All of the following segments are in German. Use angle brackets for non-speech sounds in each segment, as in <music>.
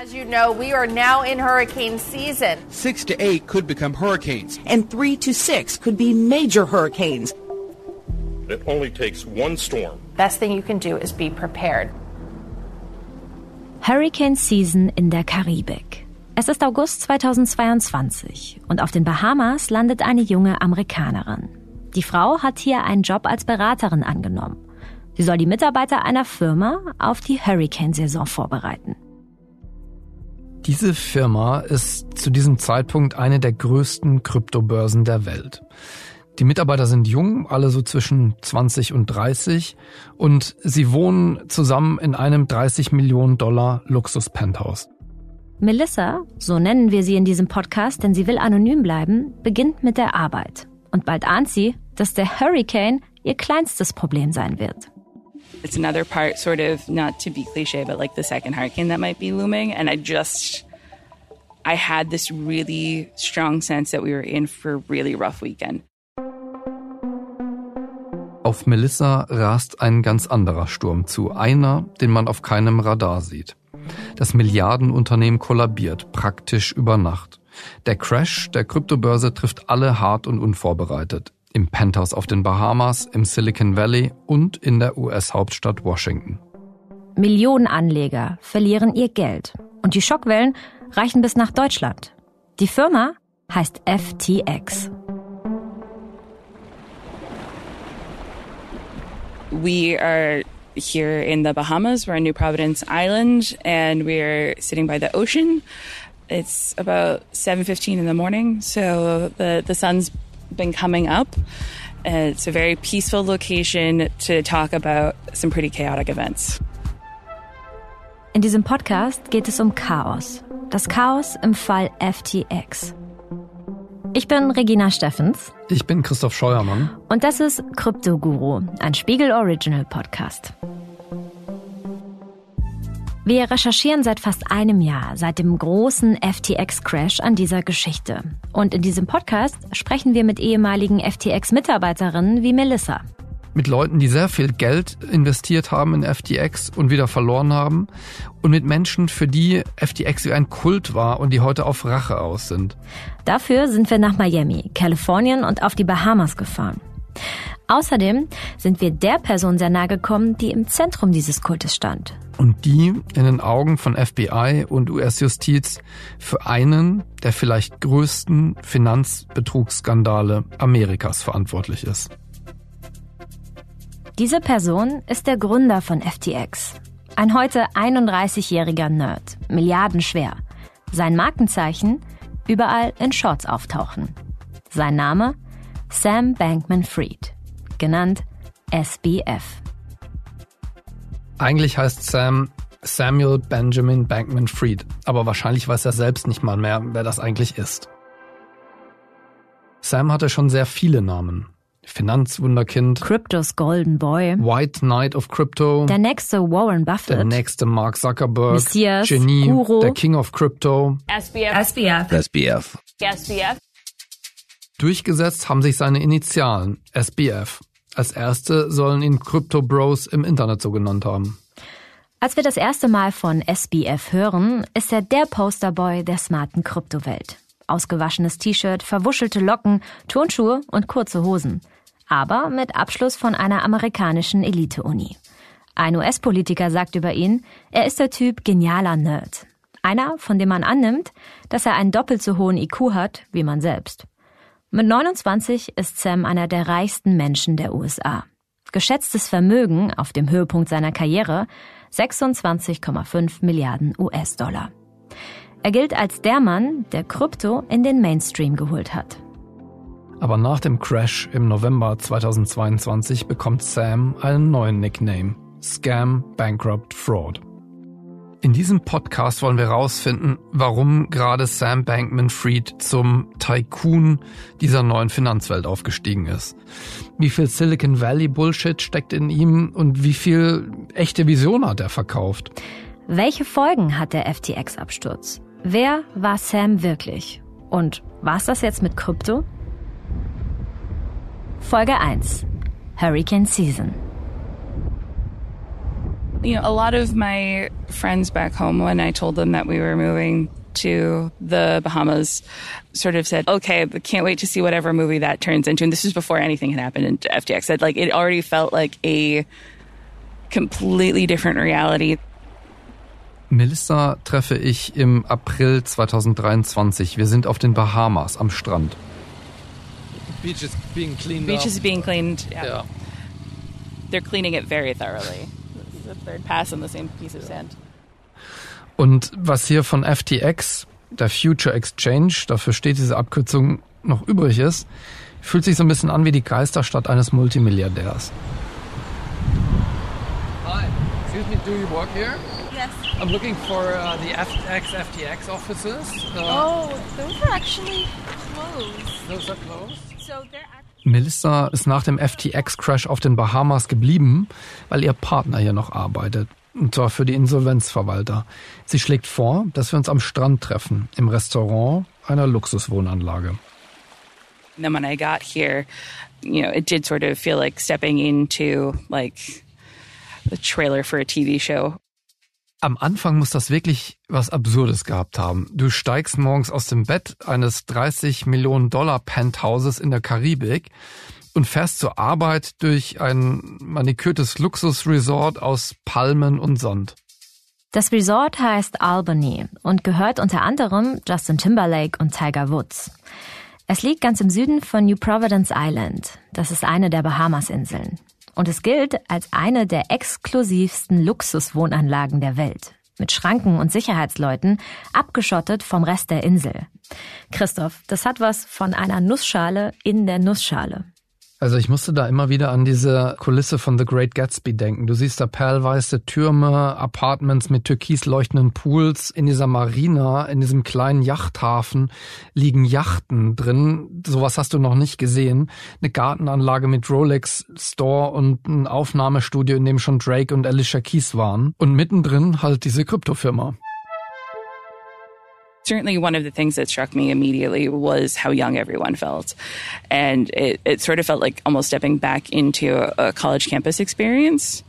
As you know, we are now in hurricane season. Six to eight could become hurricanes. And three to six could be major hurricanes. It only takes one storm. Best thing you can do is be prepared. Hurricane Season in der Karibik. Es ist August 2022 und auf den Bahamas landet eine junge Amerikanerin. Die Frau hat hier einen Job als Beraterin angenommen. Sie soll die Mitarbeiter einer Firma auf die Hurricane-Saison vorbereiten. Diese Firma ist zu diesem Zeitpunkt eine der größten Kryptobörsen der Welt. Die Mitarbeiter sind jung, alle so zwischen 20 und 30 und sie wohnen zusammen in einem 30 Millionen Dollar Luxus-Penthouse. Melissa, so nennen wir sie in diesem Podcast, denn sie will anonym bleiben, beginnt mit der Arbeit. Und bald ahnt sie, dass der Hurricane ihr kleinstes Problem sein wird. It's another part, sort of, not to be cliche, but like the second hurricane that might be looming. And I just, I had this really strong sense that we were in for a really rough weekend. Auf Melissa rast ein ganz anderer Sturm zu, einer, den man auf keinem Radar sieht. Das Milliardenunternehmen kollabiert praktisch über Nacht. Der Crash der Kryptobörse trifft alle hart und unvorbereitet. Im Penthouse auf den Bahamas, im Silicon Valley und in der US-Hauptstadt Washington. Millionen Anleger verlieren ihr Geld und die Schockwellen reichen bis nach Deutschland. Die Firma heißt FTX. We are here in the Bahamas. We're on New Providence Island, and we're sitting by the ocean. It's about 7:15 in the morning, so the the sun's been coming up. It's a very peaceful location to talk about some pretty chaotic events. In diesem Podcast geht es um Chaos. Das Chaos im Fall FTX. Ich bin Regina Steffens. Ich bin Christoph Scheuermann. Und das ist Krypto Guru, ein Spiegel Original Podcast. Wir recherchieren seit fast einem Jahr, seit dem großen FTX-Crash an dieser Geschichte. Und in diesem Podcast sprechen wir mit ehemaligen FTX-Mitarbeiterinnen wie Melissa. Mit Leuten, die sehr viel Geld investiert haben in FTX und wieder verloren haben. Und mit Menschen, für die FTX wie ein Kult war und die heute auf Rache aus sind. Dafür sind wir nach Miami, Kalifornien und auf die Bahamas gefahren. Außerdem sind wir der Person sehr nahe gekommen, die im Zentrum dieses Kultes stand. Und die in den Augen von FBI und US-Justiz für einen der vielleicht größten Finanzbetrugsskandale Amerikas verantwortlich ist. Diese Person ist der Gründer von FTX. Ein heute 31-jähriger Nerd, milliardenschwer. Sein Markenzeichen? Überall in Shorts auftauchen. Sein Name? Sam Bankman-Fried, genannt SBF. Eigentlich heißt Sam Samuel Benjamin Bankman-Fried, aber wahrscheinlich weiß er selbst nicht mal mehr, wer das eigentlich ist. Sam hatte schon sehr viele Namen. Finanzwunderkind, Cryptos Golden Boy, White Knight of Crypto, der nächste Warren Buffett, der nächste Mark Zuckerberg, Messias, Genie, Guru, der King of Crypto, SBF. SBF. SBF. SBF. Durchgesetzt haben sich seine Initialen, SBF. Als erste sollen ihn Crypto Bros im Internet so genannt haben. Als wir das erste Mal von SBF hören, ist er der Posterboy der smarten Kryptowelt. Ausgewaschenes T-Shirt, verwuschelte Locken, Turnschuhe und kurze Hosen. Aber mit Abschluss von einer amerikanischen Elite-Uni. Ein US-Politiker sagt über ihn, er ist der Typ genialer Nerd. Einer, von dem man annimmt, dass er einen doppelt so hohen IQ hat wie man selbst. Mit 29 ist Sam einer der reichsten Menschen der USA. Geschätztes Vermögen auf dem Höhepunkt seiner Karriere 26,5 Milliarden US-Dollar. Er gilt als der Mann, der Krypto in den Mainstream geholt hat. Aber nach dem Crash im November 2022 bekommt Sam einen neuen Nickname. Scam, Bankrupt, Fraud. In diesem Podcast wollen wir herausfinden, warum gerade Sam Bankman-Fried zum Tycoon dieser neuen Finanzwelt aufgestiegen ist. Wie viel Silicon Valley Bullshit steckt in ihm und wie viel echte Vision hat er verkauft? Welche Folgen hat der FTX-Absturz? Wer war Sam wirklich? Und war's das jetzt mit Krypto? Folge 1. Hurricane Season. You know, a lot of my friends back home, when I told them that we were moving to the Bahamas, sort of said, okay, can't wait to see whatever movie that turns into. And this was before anything had happened in FTX. Said like it already felt like a completely different reality. Melissa treffe ich im April 2023. Wir sind auf den Bahamas am Strand. Beach is being cleaned Beach up. is being cleaned. Yeah. yeah. They're cleaning it very thoroughly. This is the third pass on the same piece of sand. Und was hier von FTX, der Future Exchange, dafür steht diese Abkürzung, noch übrig ist, fühlt sich so ein bisschen an wie die Geisterstadt eines Multimilliardärs. Hi. Excuse me, do you work here? Yes. I'm looking for uh, the FX FTX offices. Uh, Oh, those are actually closed. Those are closed. So they're actually. Melissa ist nach dem FTX-Crash auf den Bahamas geblieben, weil ihr Partner hier noch arbeitet. Und zwar für die Insolvenzverwalter. Sie schlägt vor, dass wir uns am Strand treffen, im Restaurant einer Luxuswohnanlage. And then when I got here, you know, it did sort of feel like stepping into like the trailer for a TV show. Am Anfang muss das wirklich was Absurdes gehabt haben. Du steigst morgens aus dem Bett eines 30 Millionen Dollar Penthauses in der Karibik und fährst zur Arbeit durch ein manikürtes Luxusresort aus Palmen und Sand. Das Resort heißt Albany und gehört unter anderem Justin Timberlake und Tiger Woods. Es liegt ganz im Süden von New Providence Island. Das ist eine der Bahamas-Inseln. Und es gilt als eine der exklusivsten Luxuswohnanlagen der Welt. Mit Schranken und Sicherheitsleuten, abgeschottet vom Rest der Insel. Christoph, das hat was von einer Nussschale in der Nussschale. Also ich musste da immer wieder an diese Kulisse von The Great Gatsby denken. Du siehst da perlweiße Türme, Apartments mit türkis leuchtenden Pools. In dieser Marina, in diesem kleinen Yachthafen liegen Yachten drin. Sowas hast du noch nicht gesehen. Eine Gartenanlage mit Rolex Store und ein Aufnahmestudio, in dem schon Drake und Alicia Keys waren. Und mittendrin halt diese Kryptofirma. Certainly, one of the things that struck me immediately was how young everyone felt. And it, it sort of felt like almost stepping back into a, a college campus experience.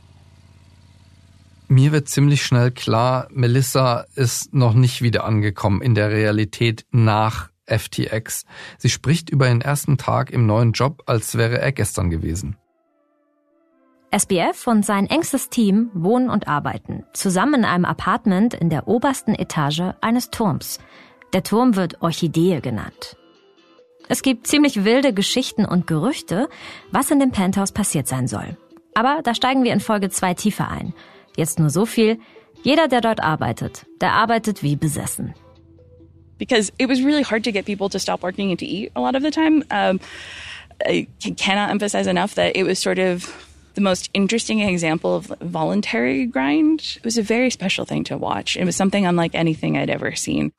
Mir wird ziemlich schnell klar, Melissa ist noch nicht wieder angekommen in der Realität nach FTX. Sie spricht über ihren ersten Tag im neuen Job, als wäre er gestern gewesen. SBF und sein engstes Team wohnen und arbeiten zusammen in einem Apartment in der obersten Etage eines Turms. Der Turm wird Orchidee genannt. Es gibt ziemlich wilde Geschichten und Gerüchte, was in dem Penthouse passiert sein soll. Aber da steigen wir in Folge 2 tiefer ein. Jetzt nur so viel. Jeder, der dort arbeitet, der arbeitet wie besessen. Because it was really hard to get people to stop working and to eat a lot of the time. Um, I cannot emphasize enough that it was sort of the most interesting example of voluntary grind. It was a very special thing to watch. It was something unlike anything I'd ever seen.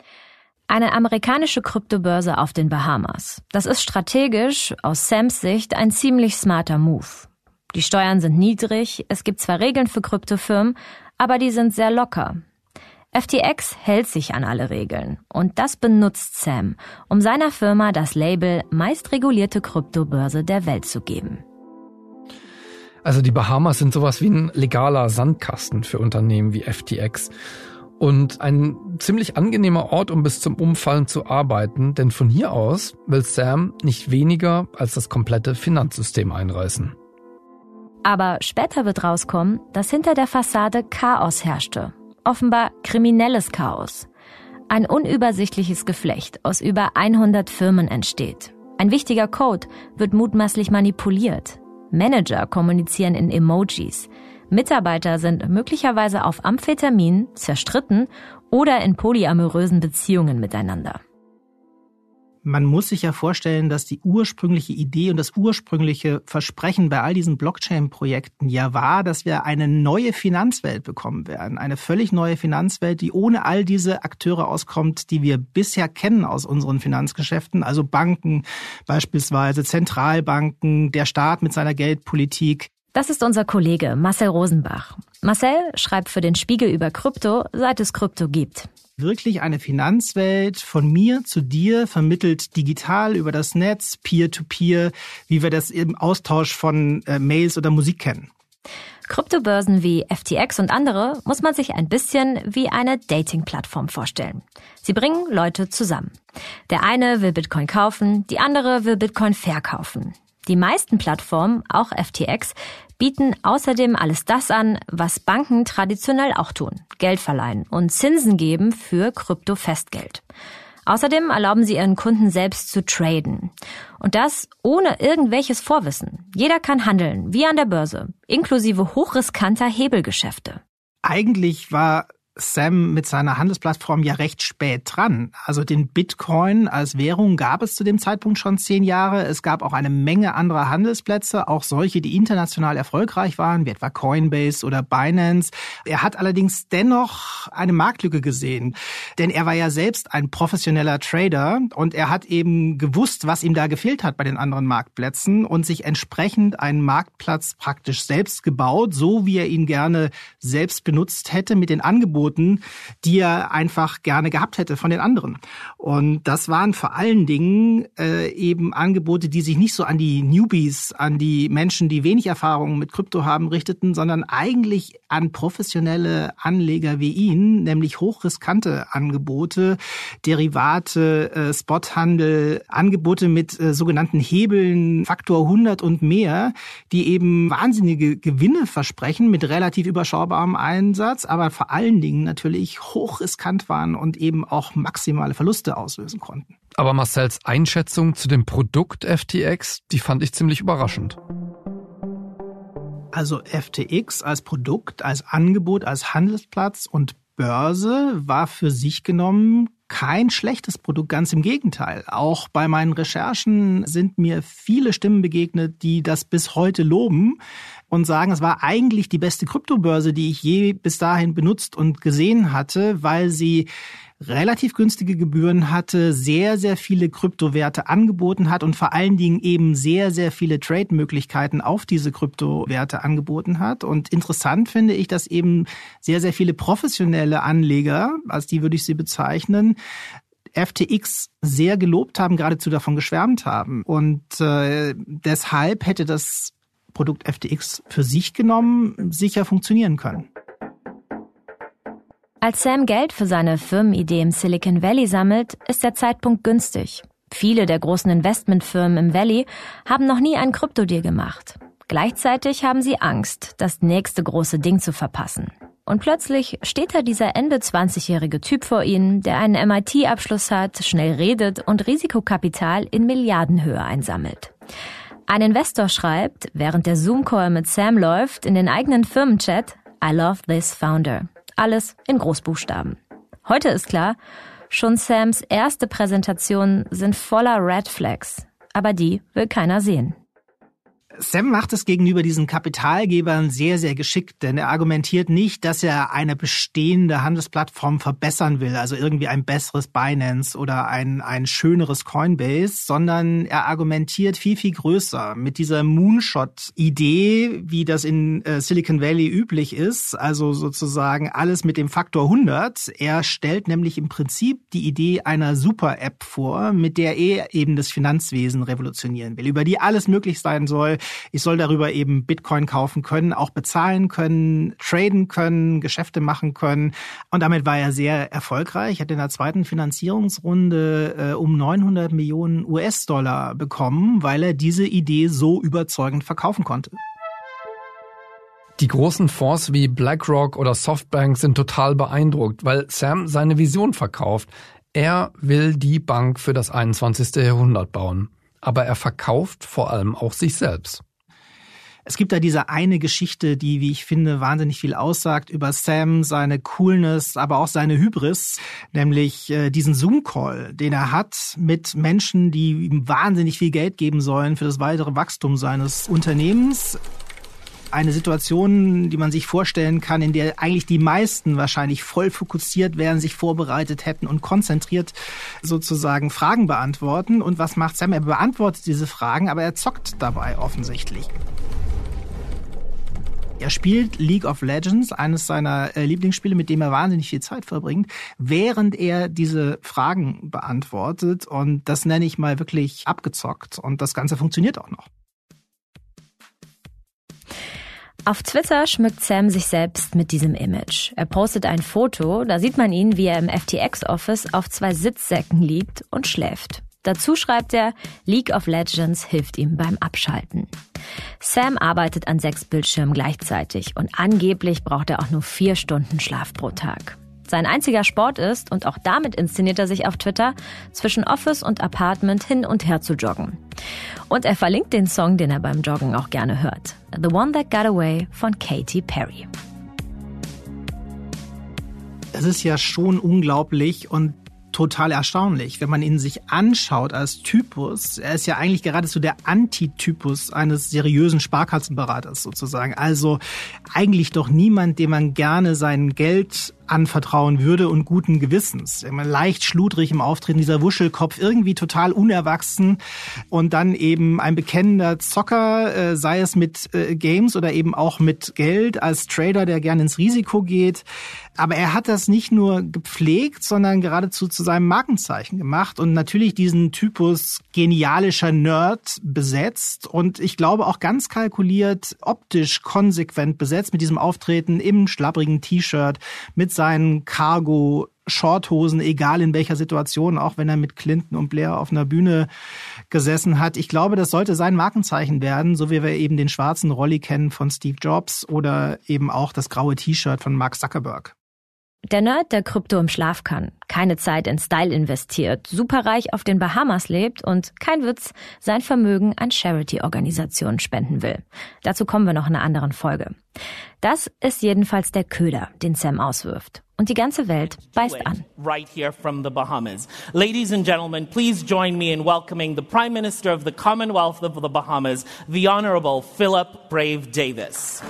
Eine amerikanische Kryptobörse auf den Bahamas. Das ist strategisch aus Sams Sicht ein ziemlich smarter Move. Die Steuern sind niedrig, es gibt zwar Regeln für Kryptofirmen, aber die sind sehr locker. FTX hält sich an alle Regeln und das benutzt Sam, um seiner Firma das Label meist regulierte Kryptobörse der Welt zu geben. Also die Bahamas sind sowas wie ein legaler Sandkasten für Unternehmen wie FTX. Und ein ziemlich angenehmer Ort, um bis zum Umfallen zu arbeiten, denn von hier aus will Sam nicht weniger als das komplette Finanzsystem einreißen. Aber später wird rauskommen, dass hinter der Fassade Chaos herrschte. Offenbar kriminelles Chaos. Ein unübersichtliches Geflecht aus über 100 Firmen entsteht. Ein wichtiger Code wird mutmaßlich manipuliert. Manager kommunizieren in Emojis. Mitarbeiter sind möglicherweise auf Amphetamin, zerstritten oder in polyamorösen Beziehungen miteinander. Man muss sich ja vorstellen, dass die ursprüngliche Idee und das ursprüngliche Versprechen bei all diesen Blockchain-Projekten ja war, dass wir eine neue Finanzwelt bekommen werden. Eine völlig neue Finanzwelt, die ohne all diese Akteure auskommt, die wir bisher kennen aus unseren Finanzgeschäften. Also Banken beispielsweise, Zentralbanken, der Staat mit seiner Geldpolitik. Das ist unser Kollege Marcel Rosenbach. Marcel schreibt für den Spiegel über Krypto, seit es Krypto gibt. Wirklich eine Finanzwelt von mir zu dir vermittelt digital über das Netz, peer-to-peer, -peer, wie wir das im Austausch von äh, Mails oder Musik kennen. Kryptobörsen wie FTX und andere muss man sich ein bisschen wie eine Dating-Plattform vorstellen. Sie bringen Leute zusammen. Der eine will Bitcoin kaufen, die andere will Bitcoin verkaufen. Die meisten Plattformen, auch FTX, bieten außerdem alles das an, was Banken traditionell auch tun. Geld verleihen und Zinsen geben für Krypto-Festgeld. Außerdem erlauben sie ihren Kunden selbst zu traden. Und das ohne irgendwelches Vorwissen. Jeder kann handeln, wie an der Börse, inklusive hochriskanter Hebelgeschäfte. Eigentlich war Sam mit seiner Handelsplattform ja recht spät dran. Also den Bitcoin als Währung gab es zu dem Zeitpunkt schon zehn Jahre. Es gab auch eine Menge anderer Handelsplätze, auch solche, die international erfolgreich waren, wie etwa Coinbase oder Binance. Er hat allerdings dennoch eine Marktlücke gesehen, denn er war ja selbst ein professioneller Trader und er hat eben gewusst, was ihm da gefehlt hat bei den anderen Marktplätzen und sich entsprechend einen Marktplatz praktisch selbst gebaut, so wie er ihn gerne selbst benutzt hätte mit den Angeboten Angeboten, die er einfach gerne gehabt hätte von den anderen. Und das waren vor allen Dingen äh, eben Angebote, die sich nicht so an die Newbies, an die Menschen, die wenig Erfahrung mit Krypto haben, richteten, sondern eigentlich an professionelle Anleger wie ihn, nämlich hochriskante Angebote, Derivate, äh, Spothandel, Angebote mit äh, sogenannten Hebeln, Faktor 100 und mehr, die eben wahnsinnige Gewinne versprechen mit relativ überschaubarem Einsatz, aber vor allen Dingen Dingen natürlich hochriskant waren und eben auch maximale Verluste auslösen konnten. Aber Marcells Einschätzung zu dem Produkt FTX, die fand ich ziemlich überraschend. Also FTX als Produkt, als Angebot, als Handelsplatz und Börse war für sich genommen kein schlechtes Produkt, ganz im Gegenteil. Auch bei meinen Recherchen sind mir viele Stimmen begegnet, die das bis heute loben und sagen, es war eigentlich die beste Kryptobörse, die ich je bis dahin benutzt und gesehen hatte, weil sie relativ günstige Gebühren hatte, sehr, sehr viele Kryptowerte angeboten hat und vor allen Dingen eben sehr, sehr viele Trade-Möglichkeiten auf diese Kryptowerte angeboten hat. Und interessant finde ich, dass eben sehr, sehr viele professionelle Anleger, als die würde ich sie bezeichnen, FTX sehr gelobt haben, geradezu davon geschwärmt haben. Und äh, deshalb hätte das Produkt FTX für sich genommen sicher funktionieren können. Als Sam Geld für seine Firmenidee im Silicon Valley sammelt, ist der Zeitpunkt günstig. Viele der großen Investmentfirmen im Valley haben noch nie einen Kryptodeal gemacht. Gleichzeitig haben sie Angst, das nächste große Ding zu verpassen. Und plötzlich steht da dieser Ende 20-jährige Typ vor ihnen, der einen MIT-Abschluss hat, schnell redet und Risikokapital in Milliardenhöhe einsammelt. Ein Investor schreibt, während der Zoom-Call mit Sam läuft, in den eigenen Firmenchat, I love this founder. Alles in Großbuchstaben. Heute ist klar, schon Sams erste Präsentationen sind voller Red Flags. Aber die will keiner sehen. Sam macht es gegenüber diesen Kapitalgebern sehr, sehr geschickt, denn er argumentiert nicht, dass er eine bestehende Handelsplattform verbessern will, also irgendwie ein besseres Binance oder ein, ein schöneres Coinbase, sondern er argumentiert viel, viel größer mit dieser Moonshot-Idee, wie das in äh, Silicon Valley üblich ist, also sozusagen alles mit dem Faktor 100. Er stellt nämlich im Prinzip die Idee einer Super-App vor, mit der er eben das Finanzwesen revolutionieren will, über die alles möglich sein soll, ich soll darüber eben Bitcoin kaufen können, auch bezahlen können, traden können, Geschäfte machen können. Und damit war er sehr erfolgreich. Hat in der zweiten Finanzierungsrunde äh, um 900 Millionen US-Dollar bekommen, weil er diese Idee so überzeugend verkaufen konnte. Die großen Fonds wie BlackRock oder Softbank sind total beeindruckt, weil Sam seine Vision verkauft. Er will die Bank für das 21. Jahrhundert bauen aber er verkauft vor allem auch sich selbst. Es gibt da diese eine Geschichte, die, wie ich finde, wahnsinnig viel aussagt über Sam, seine Coolness, aber auch seine Hybris, nämlich äh, diesen Zoom-Call, den er hat mit Menschen, die ihm wahnsinnig viel Geld geben sollen für das weitere Wachstum seines Unternehmens eine Situation, die man sich vorstellen kann, in der eigentlich die meisten wahrscheinlich voll fokussiert wären, sich vorbereitet hätten und konzentriert sozusagen Fragen beantworten. Und was macht Sam? Er beantwortet diese Fragen, aber er zockt dabei offensichtlich. Er spielt League of Legends, eines seiner äh, Lieblingsspiele, mit dem er wahnsinnig viel Zeit verbringt, während er diese Fragen beantwortet. Und das nenne ich mal wirklich abgezockt. Und das Ganze funktioniert auch noch. Auf Twitter schmückt Sam sich selbst mit diesem Image. Er postet ein Foto, da sieht man ihn, wie er im FTX-Office auf zwei Sitzsäcken liegt und schläft. Dazu schreibt er, League of Legends hilft ihm beim Abschalten. Sam arbeitet an sechs Bildschirmen gleichzeitig und angeblich braucht er auch nur vier Stunden Schlaf pro Tag. Sein einziger Sport ist, und auch damit inszeniert er sich auf Twitter, zwischen Office und Apartment hin und her zu joggen. Und er verlinkt den Song, den er beim Joggen auch gerne hört. The One That Got Away von Katy Perry. Es ist ja schon unglaublich und total erstaunlich, wenn man ihn sich anschaut als Typus. Er ist ja eigentlich geradezu der Antitypus eines seriösen Sparkassenberaters sozusagen. Also eigentlich doch niemand, dem man gerne sein Geld anvertrauen würde und guten Gewissens. Leicht schludrig im Auftreten, dieser Wuschelkopf, irgendwie total unerwachsen und dann eben ein bekennender Zocker, äh, sei es mit äh, Games oder eben auch mit Geld als Trader, der gerne ins Risiko geht. Aber er hat das nicht nur gepflegt, sondern geradezu zu seinem Markenzeichen gemacht und natürlich diesen Typus genialischer Nerd besetzt und ich glaube auch ganz kalkuliert, optisch konsequent besetzt mit diesem Auftreten im schlapprigen T-Shirt, mit seinen Cargo Shorthosen, egal in welcher Situation, auch wenn er mit Clinton und Blair auf einer Bühne gesessen hat. Ich glaube, das sollte sein Markenzeichen werden, so wie wir eben den schwarzen Rolli kennen von Steve Jobs oder eben auch das graue T-Shirt von Mark Zuckerberg. Der Nerd, der Krypto im Schlaf kann, keine Zeit in Style investiert, superreich auf den Bahamas lebt und, kein Witz, sein Vermögen an Charity-Organisationen spenden will. Dazu kommen wir noch in einer anderen Folge. Das ist jedenfalls der Köder, den Sam auswirft. Und die ganze Welt beißt an. Right here from the Bahamas. Ladies and gentlemen, please join me in welcoming the Prime Minister of the Commonwealth of the Bahamas, the Honorable Philip Brave Davis.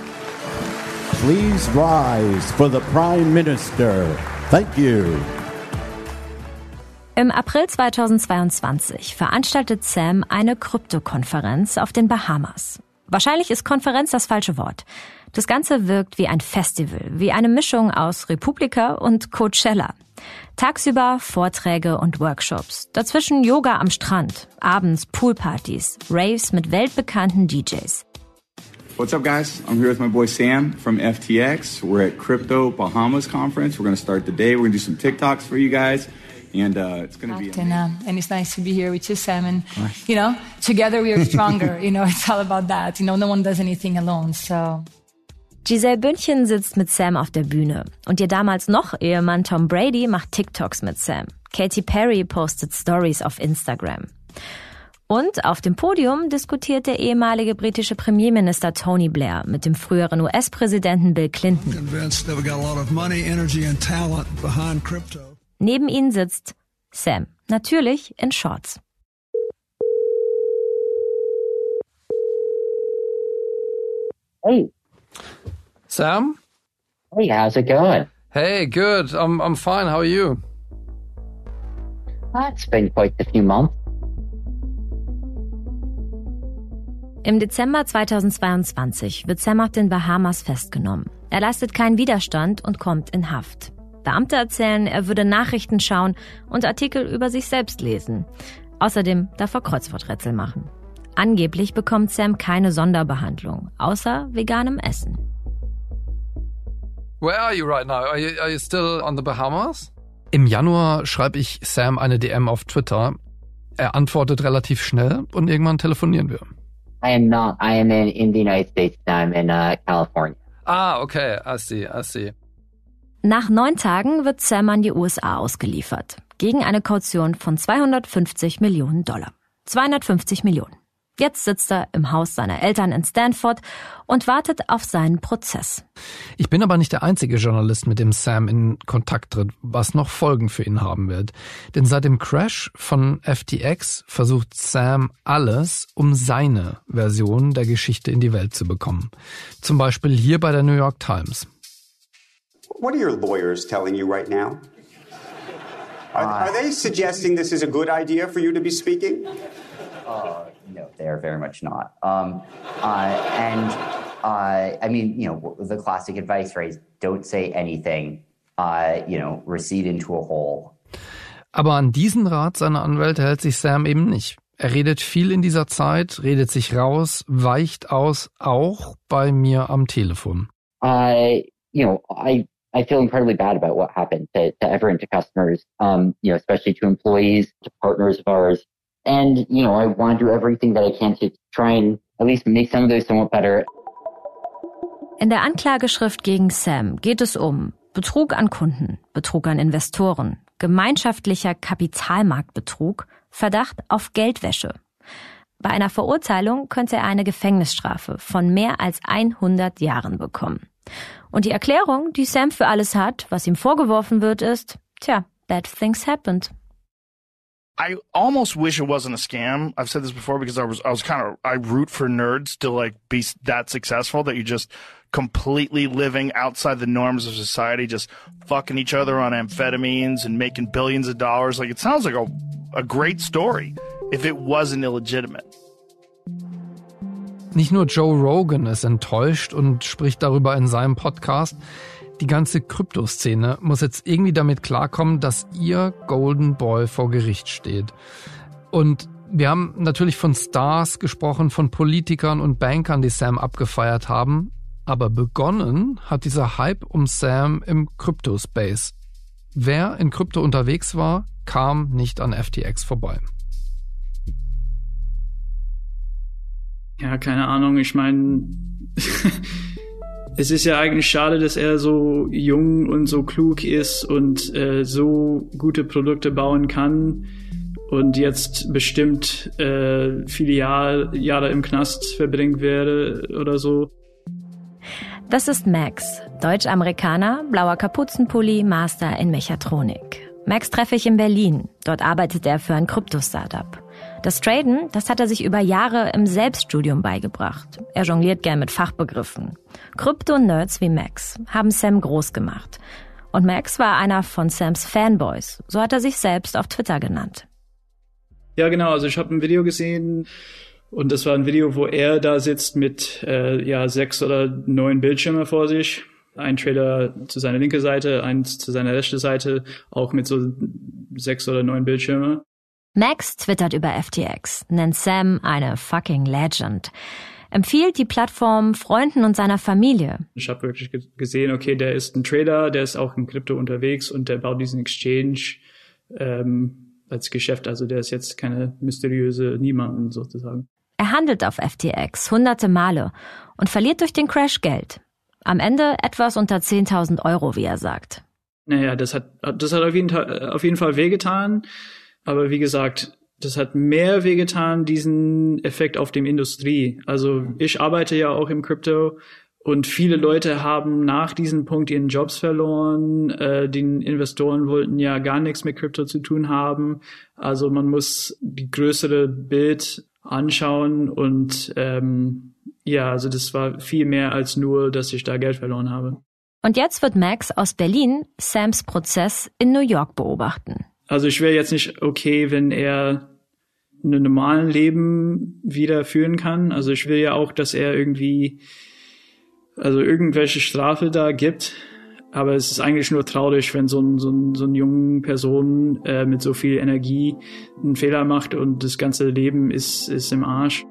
Please rise for the Prime Minister. Thank you. Im April 2022 veranstaltet Sam eine Kryptokonferenz auf den Bahamas. Wahrscheinlich ist Konferenz das falsche Wort. Das Ganze wirkt wie ein Festival, wie eine Mischung aus Republika und Coachella. Tagsüber Vorträge und Workshops, dazwischen Yoga am Strand, abends Poolpartys, Raves mit weltbekannten DJs. What's up, guys? I'm here with my boy Sam from FTX. We're at Crypto Bahamas Conference. We're going to start the day. We're going to do some TikToks for you guys. And uh, it's going to be and, uh, and it's nice to be here with you, Sam. And, you know, together we are stronger. <laughs> you know, it's all about that. You know, no one does anything alone. So. Giselle Bündchen sitzt mit Sam auf der Bühne. Und ihr damals noch Ehemann Tom Brady macht TikToks mit Sam. Katy Perry postet Stories auf Instagram. Und auf dem Podium diskutiert der ehemalige britische Premierminister Tony Blair mit dem früheren US-Präsidenten Bill Clinton. Neben ihnen sitzt Sam, natürlich in Shorts. Hey. Sam? Hey, how's it going? Hey, good. I'm, I'm fine. How are you? Well, it's been quite a few months. Im Dezember 2022 wird Sam auf den Bahamas festgenommen. Er leistet keinen Widerstand und kommt in Haft. Beamte erzählen, er würde Nachrichten schauen und Artikel über sich selbst lesen. Außerdem darf er Kreuzworträtsel machen. Angeblich bekommt Sam keine Sonderbehandlung, außer veganem Essen. Where are you right now? Are you, are you still on the Bahamas? Im Januar schreibe ich Sam eine DM auf Twitter. Er antwortet relativ schnell und irgendwann telefonieren wir. I am not. I am in, in the United States. I'm in uh, California. Ah, okay. I see. I see. Nach neun Tagen wird Sam an die USA ausgeliefert. Gegen eine Kaution von 250 Millionen Dollar. 250 Millionen. Jetzt sitzt er im Haus seiner Eltern in Stanford und wartet auf seinen Prozess. Ich bin aber nicht der einzige Journalist, mit dem Sam in Kontakt tritt, was noch Folgen für ihn haben wird. Denn seit dem Crash von FTX versucht Sam alles, um seine Version der Geschichte in die Welt zu bekommen. Zum Beispiel hier bei der New York Times. What are your lawyers telling you right now? Are, are they suggesting this is a good idea for you to be speaking? Uh, no, they are very much not. Um, uh, and uh, I mean, you know, the classic advice, right? Don't say anything. Uh, you know, recede into a hole. Aber an diesen Rat seiner Anwälte hält sich Sam eben nicht. Er redet viel in dieser Zeit, redet sich raus, weicht aus, auch bei mir am Telefon. I, you know, I I feel incredibly bad about what happened to, to everyone, to customers, um, you know, especially to employees, to partners of ours. And, you know, I want to do everything that I can to try and at least make some of those somewhat better. In der Anklageschrift gegen Sam geht es um Betrug an Kunden, Betrug an Investoren, gemeinschaftlicher Kapitalmarktbetrug, Verdacht auf Geldwäsche. Bei einer Verurteilung könnte er eine Gefängnisstrafe von mehr als 100 Jahren bekommen. Und die Erklärung, die Sam für alles hat, was ihm vorgeworfen wird, ist, tja, bad things happened. I almost wish it wasn't a scam. I've said this before because I was I was kind of I root for nerds to like be that successful that you just completely living outside the norms of society, just fucking each other on amphetamines and making billions of dollars. Like it sounds like a a great story if it wasn't illegitimate. Nicht nur Joe Rogan ist enttäuscht und spricht darüber in seinem Podcast. Die ganze Kryptoszene muss jetzt irgendwie damit klarkommen, dass ihr Golden Boy vor Gericht steht. Und wir haben natürlich von Stars gesprochen, von Politikern und Bankern, die Sam abgefeiert haben. Aber begonnen hat dieser Hype um Sam im Kryptospace. Wer in Krypto unterwegs war, kam nicht an FTX vorbei. Ja, keine Ahnung. Ich meine, <laughs> es ist ja eigentlich schade, dass er so jung und so klug ist und äh, so gute Produkte bauen kann und jetzt bestimmt äh, viele Jahr, Jahre im Knast verbringen werde oder so. Das ist Max, Deutsch-Amerikaner, blauer Kapuzenpulli, Master in Mechatronik. Max treffe ich in Berlin. Dort arbeitet er für ein Krypto-Startup. Das Traden, das hat er sich über Jahre im Selbststudium beigebracht. Er jongliert gern mit Fachbegriffen. Krypto-Nerds wie Max haben Sam groß gemacht. Und Max war einer von Sams Fanboys. So hat er sich selbst auf Twitter genannt. Ja, genau. Also ich habe ein Video gesehen und das war ein Video, wo er da sitzt mit äh, ja sechs oder neun Bildschirme vor sich. Ein Trailer zu seiner linken Seite, eins zu seiner rechten Seite, auch mit so sechs oder neun Bildschirme. Max twittert über FTX, nennt Sam eine fucking Legend, empfiehlt die Plattform Freunden und seiner Familie. Ich habe wirklich gesehen, okay, der ist ein Trader, der ist auch in Krypto unterwegs und der baut diesen Exchange ähm, als Geschäft. Also der ist jetzt keine mysteriöse Niemanden sozusagen. Er handelt auf FTX hunderte Male und verliert durch den Crash Geld. Am Ende etwas unter 10.000 Euro, wie er sagt. Naja, das hat, das hat auf jeden, auf jeden Fall wehgetan. Aber wie gesagt, das hat mehr wehgetan, diesen Effekt auf dem Industrie. Also ich arbeite ja auch im Crypto und viele Leute haben nach diesem Punkt ihren Jobs verloren. Äh, die Investoren wollten ja gar nichts mit Krypto zu tun haben. Also man muss die größere Bild anschauen und ähm, ja, also das war viel mehr als nur, dass ich da Geld verloren habe. Und jetzt wird Max aus Berlin Sams Prozess in New York beobachten. Also ich wäre jetzt nicht okay, wenn er ein normalen Leben wieder führen kann. Also ich will ja auch, dass er irgendwie, also irgendwelche Strafe da gibt. Aber es ist eigentlich nur traurig, wenn so ein, so ein, so ein jungen Person äh, mit so viel Energie einen Fehler macht und das ganze Leben ist, ist im Arsch.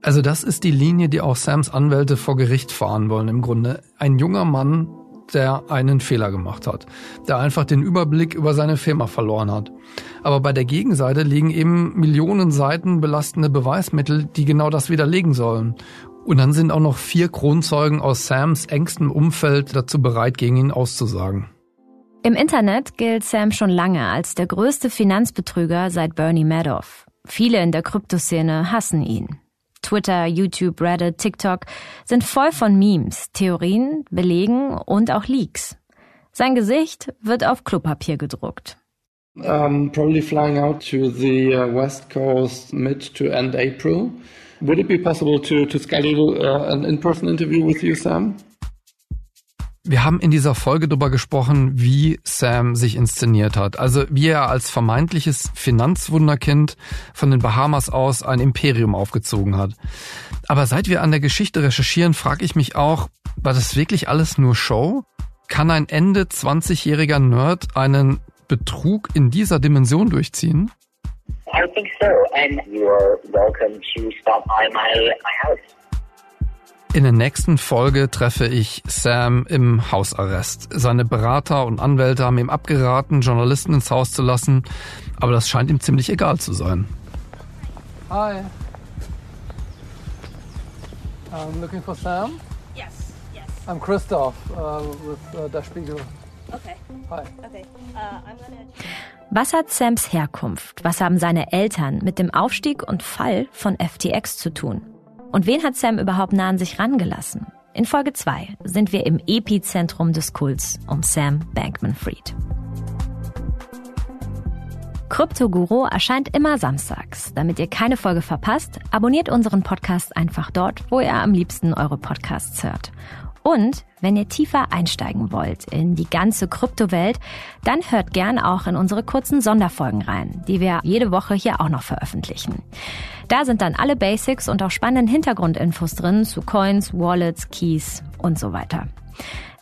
Also das ist die Linie, die auch Sams Anwälte vor Gericht fahren wollen im Grunde. Ein junger Mann der einen Fehler gemacht hat, der einfach den Überblick über seine Firma verloren hat. Aber bei der Gegenseite liegen eben Millionen Seiten belastende Beweismittel, die genau das widerlegen sollen. Und dann sind auch noch vier Kronzeugen aus Sams engstem Umfeld dazu bereit, gegen ihn auszusagen. Im Internet gilt Sam schon lange als der größte Finanzbetrüger seit Bernie Madoff. Viele in der Kryptoszene hassen ihn. Twitter, YouTube, Reddit, TikTok sind voll von Memes, Theorien, Belegen und auch Leaks. Sein Gesicht wird auf Klopapier gedruckt. Um, probably flying out to the uh, west coast mid to end April. Would it be possible to, to schedule uh, an in-person interview with you, Sam? Wir haben in dieser Folge darüber gesprochen, wie Sam sich inszeniert hat. Also wie er als vermeintliches Finanzwunderkind von den Bahamas aus ein Imperium aufgezogen hat. Aber seit wir an der Geschichte recherchieren, frage ich mich auch, war das wirklich alles nur Show? Kann ein Ende 20-jähriger Nerd einen Betrug in dieser Dimension durchziehen? I think so, and you're welcome to stop by my, my house. In der nächsten Folge treffe ich Sam im Hausarrest. Seine Berater und Anwälte haben ihm abgeraten, Journalisten ins Haus zu lassen, aber das scheint ihm ziemlich egal zu sein. Hi. I'm looking for Sam. Yes, yes. I'm Christoph uh, with uh, Der Spiegel. Okay. Hi. Okay. Uh, I'm gonna. Was hat Sams Herkunft, was haben seine Eltern mit dem Aufstieg und Fall von FTX zu tun? Und wen hat Sam überhaupt nah an sich rangelassen? In Folge 2 sind wir im Epizentrum des Kults um Sam Bankman-Fried. Kryptoguru erscheint immer samstags. Damit ihr keine Folge verpasst, abonniert unseren Podcast einfach dort, wo ihr am liebsten eure Podcasts hört. Und wenn ihr tiefer einsteigen wollt in die ganze Kryptowelt, dann hört gern auch in unsere kurzen Sonderfolgen rein, die wir jede Woche hier auch noch veröffentlichen. Da sind dann alle Basics und auch spannenden Hintergrundinfos drin zu Coins, Wallets, Keys und so weiter.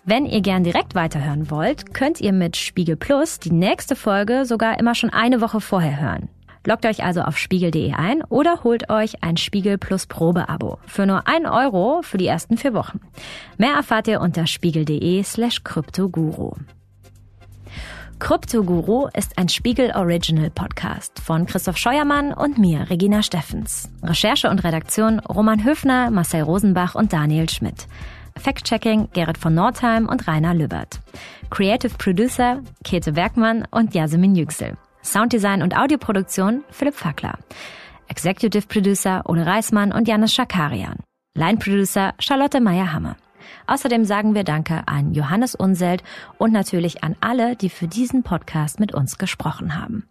Wenn ihr gern direkt weiterhören wollt, könnt ihr mit Spiegel Plus die nächste Folge sogar immer schon eine Woche vorher hören. Loggt euch also auf spiegel.de ein oder holt euch ein Spiegel Plus Probeabo für nur ein Euro für die ersten vier Wochen. Mehr erfahrt ihr unter spiegel.de slash kryptoguru. Kryptoguru ist ein Spiegel Original Podcast von Christoph Scheuermann und mir, Regina Steffens. Recherche und Redaktion Roman Höfner, Marcel Rosenbach und Daniel Schmidt. Fact-Checking Gerrit von Nordheim und Rainer Lübbert. Creative Producer Käthe Bergmann und Jasmin Yüksel. Sounddesign und Audioproduktion Philipp Fackler. Executive Producer Ole Reismann und Janis Schakarian. Line Producer Charlotte Meyer-Hammer. Außerdem sagen wir Danke an Johannes Unselt und natürlich an alle, die für diesen Podcast mit uns gesprochen haben.